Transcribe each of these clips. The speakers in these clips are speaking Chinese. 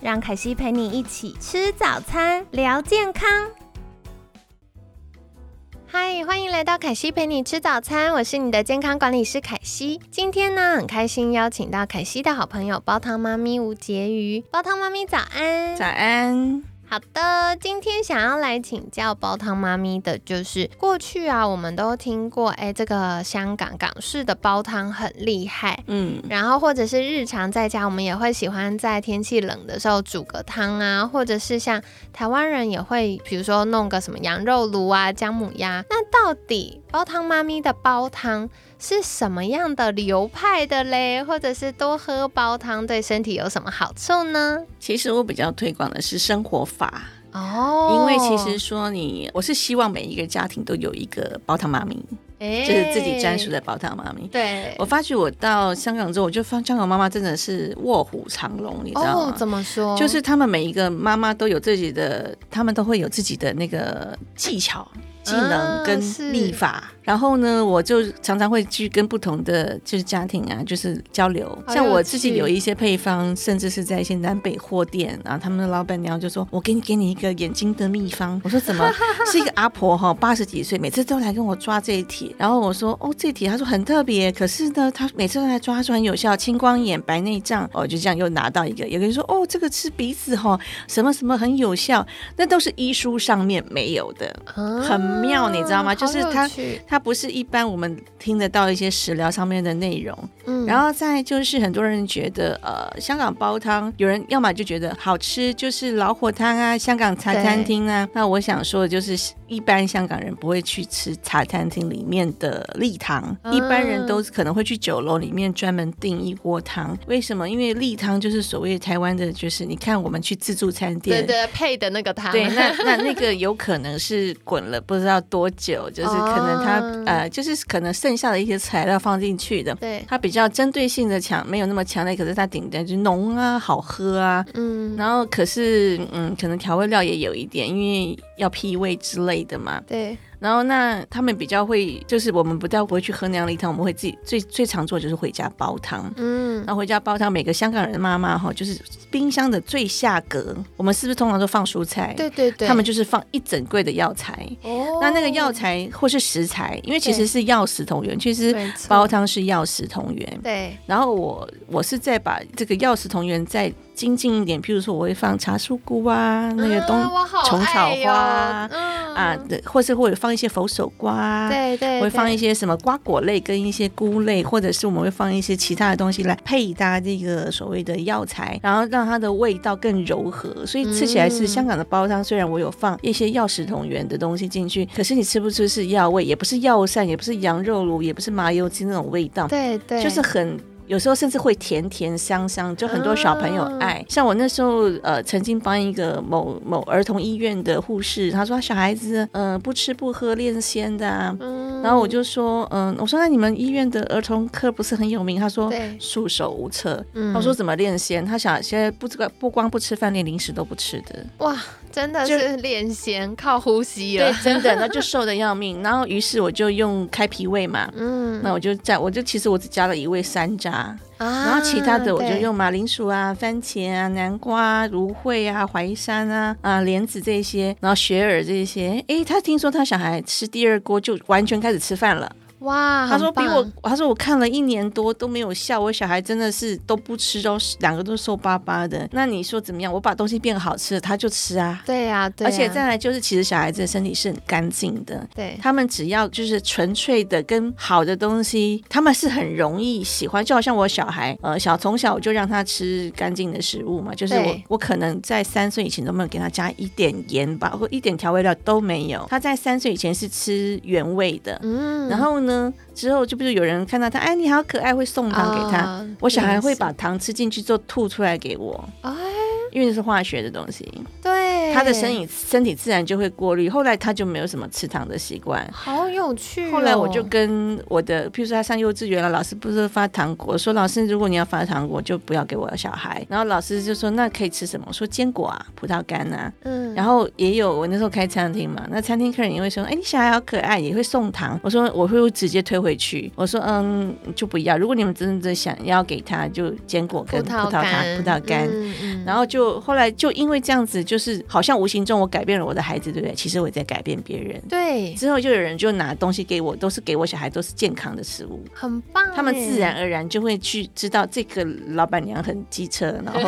让凯西陪你一起吃早餐，聊健康。嗨，欢迎来到凯西陪你吃早餐，我是你的健康管理师凯西。今天呢，很开心邀请到凯西的好朋友煲汤妈咪吴婕妤。煲汤妈咪早安，早安。好的，今天想要来请教煲汤妈咪的，就是过去啊，我们都听过，哎，这个香港港式的煲汤很厉害，嗯，然后或者是日常在家，我们也会喜欢在天气冷的时候煮个汤啊，或者是像台湾人也会，比如说弄个什么羊肉炉啊、姜母鸭。那到底煲汤妈咪的煲汤？是什么样的流派的嘞？或者是多喝煲汤对身体有什么好处呢？其实我比较推广的是生活法哦，因为其实说你，我是希望每一个家庭都有一个煲汤妈咪，就是自己专属的煲汤妈咪。对，我发觉我到香港之后，我就发香港妈妈真的是卧虎藏龙，你知道吗？怎么说？就是他们每一个妈妈都有自己的，他们都会有自己的那个技巧。技能跟立法，然后呢，我就常常会去跟不同的就是家庭啊，就是交流。像我自己有一些配方，甚至是在一些南北货店啊，他们的老板娘就说：“我给你给你一个眼睛的秘方。”我说：“怎么？” 是一个阿婆哈，八十几岁，每次都来跟我抓这一题。然后我说：“哦，这一题。”他说很特别，可是呢，他每次都来抓，说很有效，青光眼、白内障。哦，就这样又拿到一个。有个人说：“哦，这个吃鼻子哈，什么什么很有效。”那都是医书上面没有的，很。妙，你知道吗？就是它，它不是一般我们听得到一些食疗上面的内容。嗯，然后再就是很多人觉得，呃，香港煲汤，有人要么就觉得好吃，就是老火汤啊，香港茶餐厅啊。那我想说的就是。一般香港人不会去吃茶餐厅里面的例汤，一般人都可能会去酒楼里面专门订一锅汤。为什么？因为例汤就是所谓台湾的，就是你看我们去自助餐店对对配的那个汤，对，那 那那个有可能是滚了不知道多久，就是可能它呃就是可能剩下的一些材料放进去的，对，它比较针对性的强，没有那么强烈，可是它顶的就浓啊，好喝啊，嗯，然后可是嗯，可能调味料也有一点，因为要辟味之类。的嘛，对。然后那他们比较会，就是我们不叫不会去喝那样的汤，我们会自己最最常做就是回家煲汤。嗯，然后回家煲汤，每个香港人的妈妈哈，就是冰箱的最下格，我们是不是通常都放蔬菜？对对对，他们就是放一整柜的药材。哦，那那个药材或是食材，因为其实是药食同源，其实煲汤是药食同源。对。然后我我是在把这个药食同源再精进一点，譬如说我会放茶树菇啊，那个冬虫草花啊，或是或者放。放一些佛手瓜，对对，会放一些什么瓜果类跟一些菇类，或者是我们会放一些其他的东西来配搭这个所谓的药材，然后让它的味道更柔和，所以吃起来是香港的煲汤。虽然我有放一些药食同源的东西进去，可是你吃不出是药味，也不是药膳，也不是羊肉卤，也不是麻油鸡那种味道，对对，就是很。有时候甚至会甜甜香香，就很多小朋友爱。像我那时候，呃，曾经帮一个某某儿童医院的护士，他说小孩子，嗯，不吃不喝练仙的。然后我就说，嗯，我说那你们医院的儿童科不是很有名？他说束手无策。他说怎么练仙？他想现在不这个不光不吃饭，连零食都不吃的。哇，真的是练仙靠呼吸了。对，真的，那就瘦的要命。然后于是我就用开脾胃嘛，嗯，那我就在我就其实我只加了一味山楂。啊，然后其他的我就用马铃薯啊、番茄啊、南瓜、芦荟啊、淮山啊、啊莲子这些，然后雪耳这些。哎，他听说他小孩吃第二锅就完全开始吃饭了。哇，他说比我，他说我看了一年多都没有效，我小孩真的是都不吃，都两个都瘦巴巴的。那你说怎么样？我把东西变好吃了，他就吃啊。对呀，对。而且再来就是，其实小孩子的身体是很干净的，对他们只要就是纯粹的跟好的东西，他们是很容易喜欢。就好像我小孩，呃，小从小我就让他吃干净的食物嘛，就是我我可能在三岁以前都没有给他加一点盐吧，或一点调味料都没有。他在三岁以前是吃原味的，嗯，然后。呢？之后就不是有人看到他，哎，你好可爱，会送糖给他。我小孩会把糖吃进去之后吐出来给我。哎。因为是化学的东西，对，他的身体身体自然就会过滤。后来他就没有什么吃糖的习惯，好有趣。后来我就跟我的，譬如说他上幼稚园了，老师不是发糖果，说老师如果你要发糖果，就不要给我的小孩。然后老师就说那可以吃什么？我说坚果啊，葡萄干啊。嗯，然后也有我那时候开餐厅嘛，那餐厅客人也会说，哎，你小孩好可爱，也会送糖。我说我会直接推回去，我说嗯就不要。如果你们真的想要给他，就坚果跟葡萄干，葡萄干。然后就后来就因为这样子，就是好像无形中我改变了我的孩子，对不对？其实我也在改变别人。对。之后就有人就拿东西给我，都是给我小孩，都是健康的食物，很棒。他们自然而然就会去知道这个老板娘很机车，然后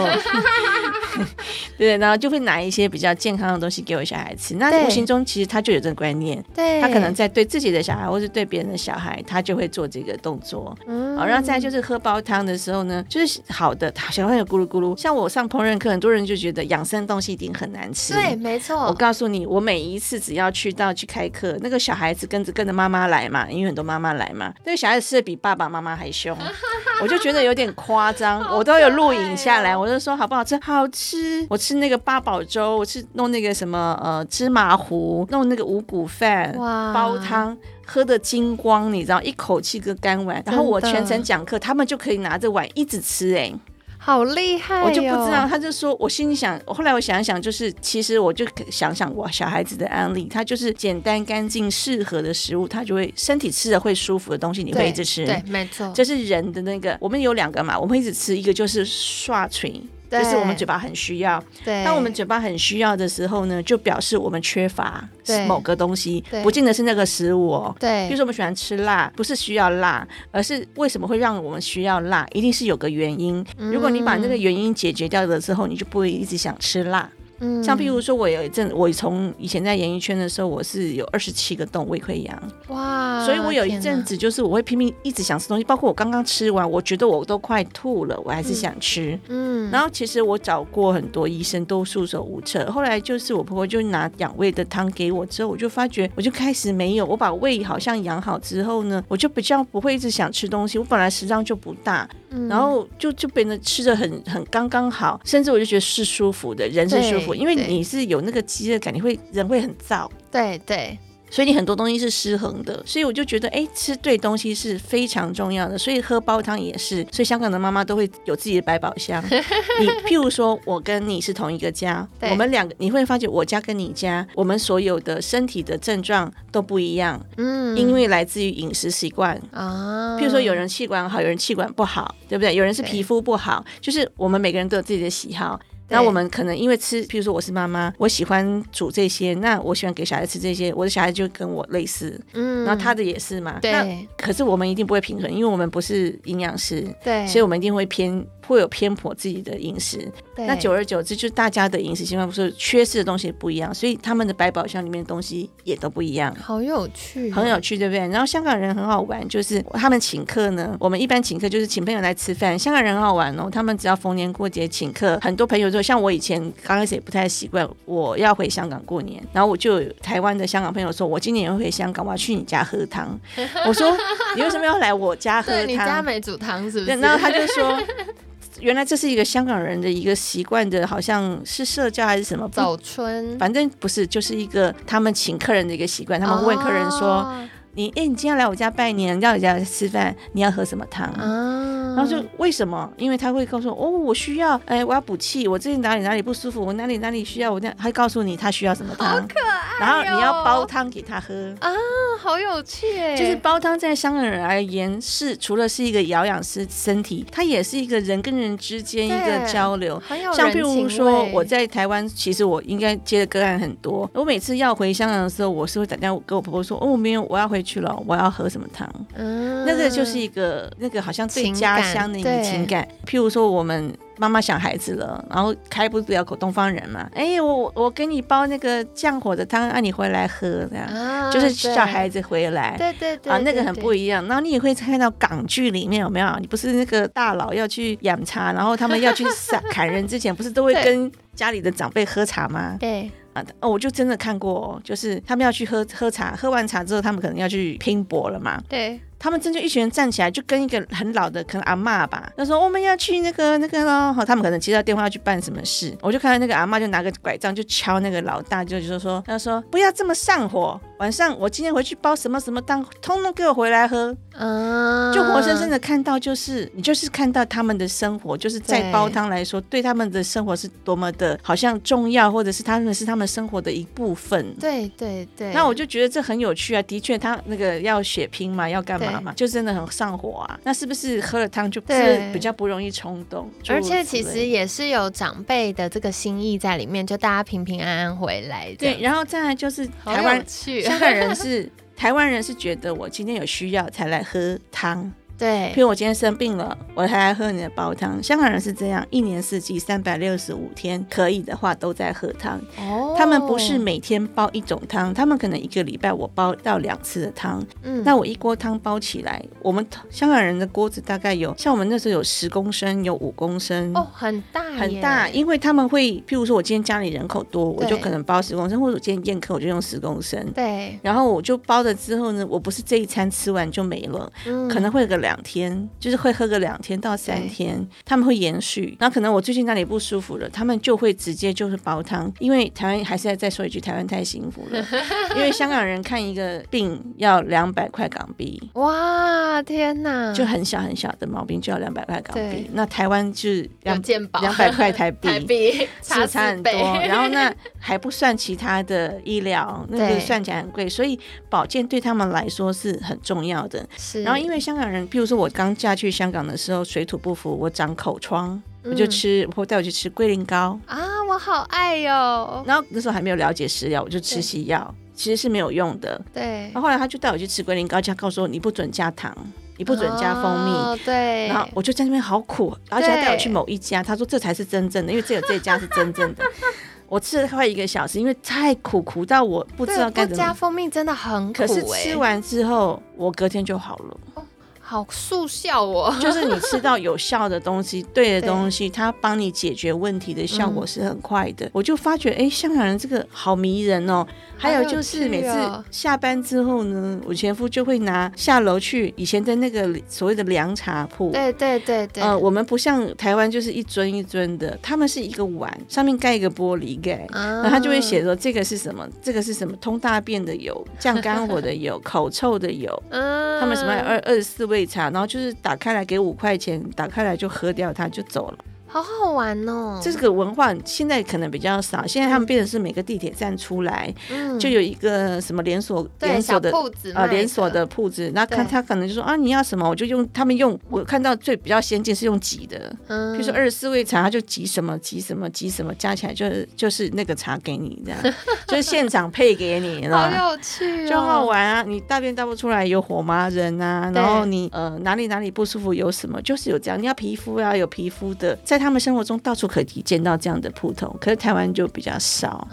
对，然后就会拿一些比较健康的东西给我小孩吃。那无形中其实他就有这个观念，对，他可能在对自己的小孩或是对别人的小孩，他就会做这个动作。嗯。好，然后再就是喝煲汤的时候呢，就是好的，小朋友咕噜咕噜。像我上烹饪课，很多人就觉得养生东西一定很难吃。对，没错。我告诉你，我每一次只要去到去开课，那个小孩子跟着跟着妈妈来嘛，因为很多妈妈来嘛，那个小孩子吃的比爸爸妈妈还凶，我就觉得有点夸张。我都有录影下来，我就说好不好吃？好吃。我吃那个八宝粥，我吃弄那个什么呃芝麻糊，弄那个五谷饭，煲汤。喝的精光，你知道，一口气个干完，然后我全程讲课，他们就可以拿着碗一直吃，哎，好厉害！我就不知道，他就说，我心里想，后来我想一想，就是其实我就想想我小孩子的案例，他就是简单干净适合的食物，他就会身体吃的会舒服的东西，你会一直吃，对，没错，这是人的那个，我们有两个嘛，我们一直吃，一个就是刷嘴。就是我们嘴巴很需要，当我们嘴巴很需要的时候呢，就表示我们缺乏某个东西，不见得是那个食物哦。对，比如说我们喜欢吃辣，不是需要辣，而是为什么会让我们需要辣，一定是有个原因。如果你把那个原因解决掉了之后，你就不会一直想吃辣。像譬如说，我有一阵，我从以前在演艺圈的时候，我是有二十七个洞胃溃疡，哇！所以我有一阵子就是我会拼命一直想吃东西，包括我刚刚吃完，我觉得我都快吐了，我还是想吃。嗯，然后其实我找过很多医生，都束手无策。后来就是我婆婆就拿养胃的汤给我之后，我就发觉，我就开始没有，我把胃好像养好之后呢，我就比较不会一直想吃东西。我本来食量就不大，然后就就变得吃的很很刚刚好，甚至我就觉得是舒服的，人是舒服。因为你是有那个饥饿感，你会人会很燥，对对，所以你很多东西是失衡的，所以我就觉得，哎，吃对东西是非常重要的，所以喝煲汤也是，所以香港的妈妈都会有自己的百宝箱。你譬如说，我跟你是同一个家，我们两个你会发觉，我家跟你家，我们所有的身体的症状都不一样，嗯，因为来自于饮食习惯啊。譬如说，有人气管好，有人气管不好，对不对？有人是皮肤不好，就是我们每个人都有自己的喜好。那我们可能因为吃，譬如说我是妈妈，我喜欢煮这些，那我喜欢给小孩吃这些，我的小孩就跟我类似，嗯，然后他的也是嘛，对。可是我们一定不会平衡，因为我们不是营养师，对，所以我们一定会偏。会有偏颇自己的饮食，那久而久之，就是大家的饮食习惯不是缺失的东西不一样，所以他们的百宝箱里面的东西也都不一样。好有趣，很有趣，对不对？然后香港人很好玩，就是他们请客呢，我们一般请客就是请朋友来吃饭。香港人很好玩哦，他们只要逢年过节请客，很多朋友说，像我以前刚开始也不太习惯，我要回香港过年，然后我就台湾的香港朋友说，我今年要回香港，我要去你家喝汤。我说你为什么要来我家喝 汤？你家没煮汤是不是？然后他就说。原来这是一个香港人的一个习惯的，好像是社交还是什么？早春，反正不是，就是一个他们请客人的一个习惯。他们问客人说：“你哎，你今天来我家拜年，到我家吃饭，你要喝什么汤啊？”然后就为什么？因为他会告诉我：“哦，我需要，哎，我要补气，我最近哪里哪里不舒服，我哪里哪里需要，我这样。”他告诉你他需要什么汤，好可爱。然后你要煲汤给他喝啊。好有趣哎！就是煲汤，在香港人而言，是除了是一个疗养师身体，它也是一个人跟人之间一个交流。像譬如说，我在台湾，其实我应该接的个案很多。我每次要回香港的时候，我是会打电话跟我婆婆说：“哦，没有，我要回去了，我要喝什么汤。”嗯，那个就是一个那个好像对家乡的一个情感。譬如说，我们。妈妈想孩子了，然后开不了口，东方人嘛。哎，我我给你煲那个降火的汤，让你回来喝，这样就是小孩子回来。对对对，啊，那个很不一样。然后你也会看到港剧里面有没有？你不是那个大佬要去养茶，然后他们要去 砍人之前，不是都会跟家里的长辈喝茶吗？对啊，哦，我就真的看过，就是他们要去喝喝茶，喝完茶之后，他们可能要去拼搏了嘛。对。他们真就一群人站起来，就跟一个很老的可能阿嬷吧，他说我们要去那个那个咯，好，他们可能接到电话要去办什么事，我就看到那个阿嬷就拿个拐杖就敲那个老大，就就说他说不要这么上火，晚上我今天回去煲什么什么汤，通通给我回来喝。嗯，就活生生的看到，就是你就是看到他们的生活，就是在煲汤来说，对他们的生活是多么的好像重要，或者是他们是他们生活的一部分。对对对。那我就觉得这很有趣啊！的确，他那个要血拼嘛，要干嘛嘛，就真的很上火啊。那是不是喝了汤就是比较不容易冲动？而且其实也是有长辈的这个心意在里面，就大家平平安安回来。对，然后再来就是台湾 香港人是。台湾人是觉得我今天有需要才来喝汤。对，譬如我今天生病了，我还来喝你的煲汤。香港人是这样，一年四季三百六十五天，可以的话都在喝汤。哦，他们不是每天煲一种汤，他们可能一个礼拜我煲到两次的汤。嗯，那我一锅汤煲起来，我们香港人的锅子大概有，像我们那时候有十公升，有五公升。哦，很大，很大，因为他们会，譬如说我今天家里人口多，我就可能煲十公升，或者我今天宴客我就用十公升。对，然后我就煲了之后呢，我不是这一餐吃完就没了，可能会有个两。两天就是会喝个两天到三天，他们会延续。那可能我最近那里不舒服了，他们就会直接就是煲汤。因为台湾还是要再说一句，台湾太幸福了。因为香港人看一个病要两百块港币，哇天哪，就很小很小的毛病就要两百块港币。那台湾就是两两百块台币，台币差差很多。然后那还不算其他的医疗，那个算起来很贵。所以保健对他们来说是很重要的。是。然后因为香港人。譬如说我刚嫁去香港的时候，水土不服，我长口疮，我就吃，我带我去吃龟苓膏啊，我好爱哟。然后那时候还没有了解食疗，我就吃西药，其实是没有用的。对。然后后来他就带我去吃龟苓膏，他告诉我你不准加糖，你不准加蜂蜜。对。然后我就在那边好苦，而且他带我去某一家，他说这才是真正的，因为只有这家是真正的。我吃了快一个小时，因为太苦，苦到我不知道该怎么。加蜂蜜真的很苦，可是吃完之后，我隔天就好了。好速效哦！就是你吃到有效的东西，对的东西，它帮你解决问题的效果是很快的。我就发觉，哎，香港人这个好迷人哦。还有就是每次下班之后呢，我前夫就会拿下楼去以前的那个所谓的凉茶铺。对对对对。呃，我们不像台湾就是一尊一尊的，他们是一个碗上面盖一个玻璃盖，然后他就会写说这个是什么，这个是什么，通大便的油，降肝火的油，口臭的油。嗯。他们什么二二十四味然后就是打开来给五块钱，打开来就喝掉它就走了。好好玩哦！这个文化现在可能比较少，现在他们变成是每个地铁站出来，就有一个什么连锁连锁的啊连锁的铺子，那看他可能就说啊你要什么，我就用他们用我看到最比较先进是用挤的，比如说二十四味茶，他就挤什么挤什么挤什么，加起来就是就是那个茶给你这样，就是现场配给你，好有趣，就好玩啊！你大便大不出来有火麻仁啊，然后你呃哪里哪里不舒服有什么，就是有这样，你要皮肤啊有皮肤的在。他们生活中到处可以见到这样的铺头，可是台湾就比较少。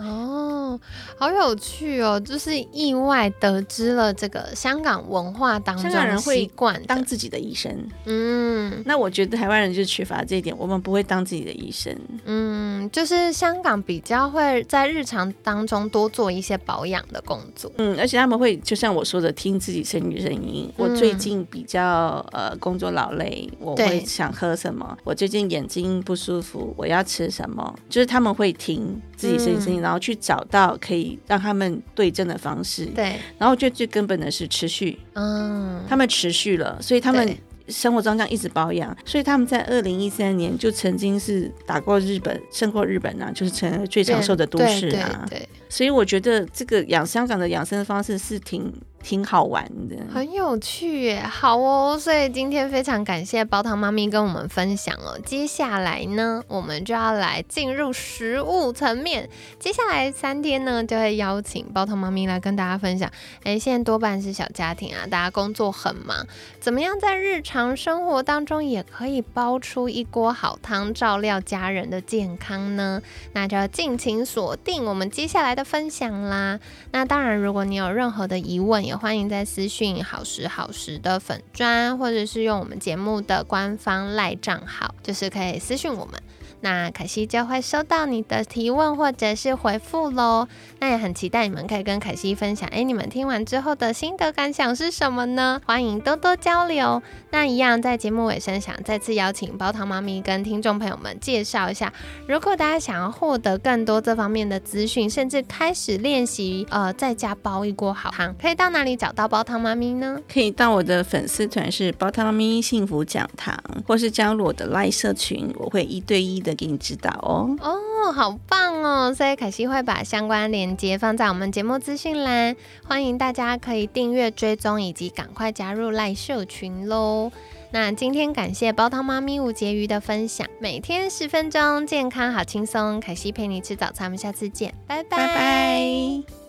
好有趣哦，就是意外得知了这个香港文化当中，香港人会惯当自己的医生。嗯，那我觉得台湾人就缺乏这一点，我们不会当自己的医生。嗯，就是香港比较会在日常当中多做一些保养的工作。嗯，而且他们会就像我说的，听自己身体声音。我最近比较呃工作劳累，我会想喝什么？我最近眼睛。不舒服，我要吃什么？就是他们会听自己身体声音，然后去找到可以让他们对症的方式。对，然后我觉得最根本的是持续。嗯，他们持续了，所以他们生活中这样一直保养，所以他们在二零一三年就曾经是打过日本，胜过日本啊，就是成为最长寿的都市啊。对，所以我觉得这个养香港的养生方式是挺。挺好玩的，很有趣耶！好哦，所以今天非常感谢煲汤妈咪跟我们分享哦。接下来呢，我们就要来进入食物层面。接下来三天呢，就会邀请煲汤妈咪来跟大家分享。哎，现在多半是小家庭啊，大家工作很忙，怎么样在日常生活当中也可以煲出一锅好汤，照料家人的健康呢？那就要尽情锁定我们接下来的分享啦。那当然，如果你有任何的疑问，也欢迎在私讯好时好时的粉砖，或者是用我们节目的官方赖账号，就是可以私讯我们。那凯西就会收到你的提问或者是回复喽。那也很期待你们可以跟凯西分享，哎，你们听完之后的心得感想是什么呢？欢迎多多交流。那一样在节目尾声，想再次邀请煲汤妈咪跟听众朋友们介绍一下，如果大家想要获得更多这方面的资讯，甚至开始练习呃在家煲一锅好汤，可以到哪里找到煲汤妈咪呢？可以到我的粉丝团是煲汤妈咪幸福讲堂，或是加入我的赖社群，我会一对一的给你指导哦。哦，好棒哦！所以凯西会把相关链接放在我们节目资讯栏，欢迎大家可以订阅追踪以及赶快加入赖社群喽。那今天感谢煲汤妈咪吴婕妤的分享，每天十分钟，健康好轻松。凯西陪你吃早餐，我们下次见，拜拜拜拜。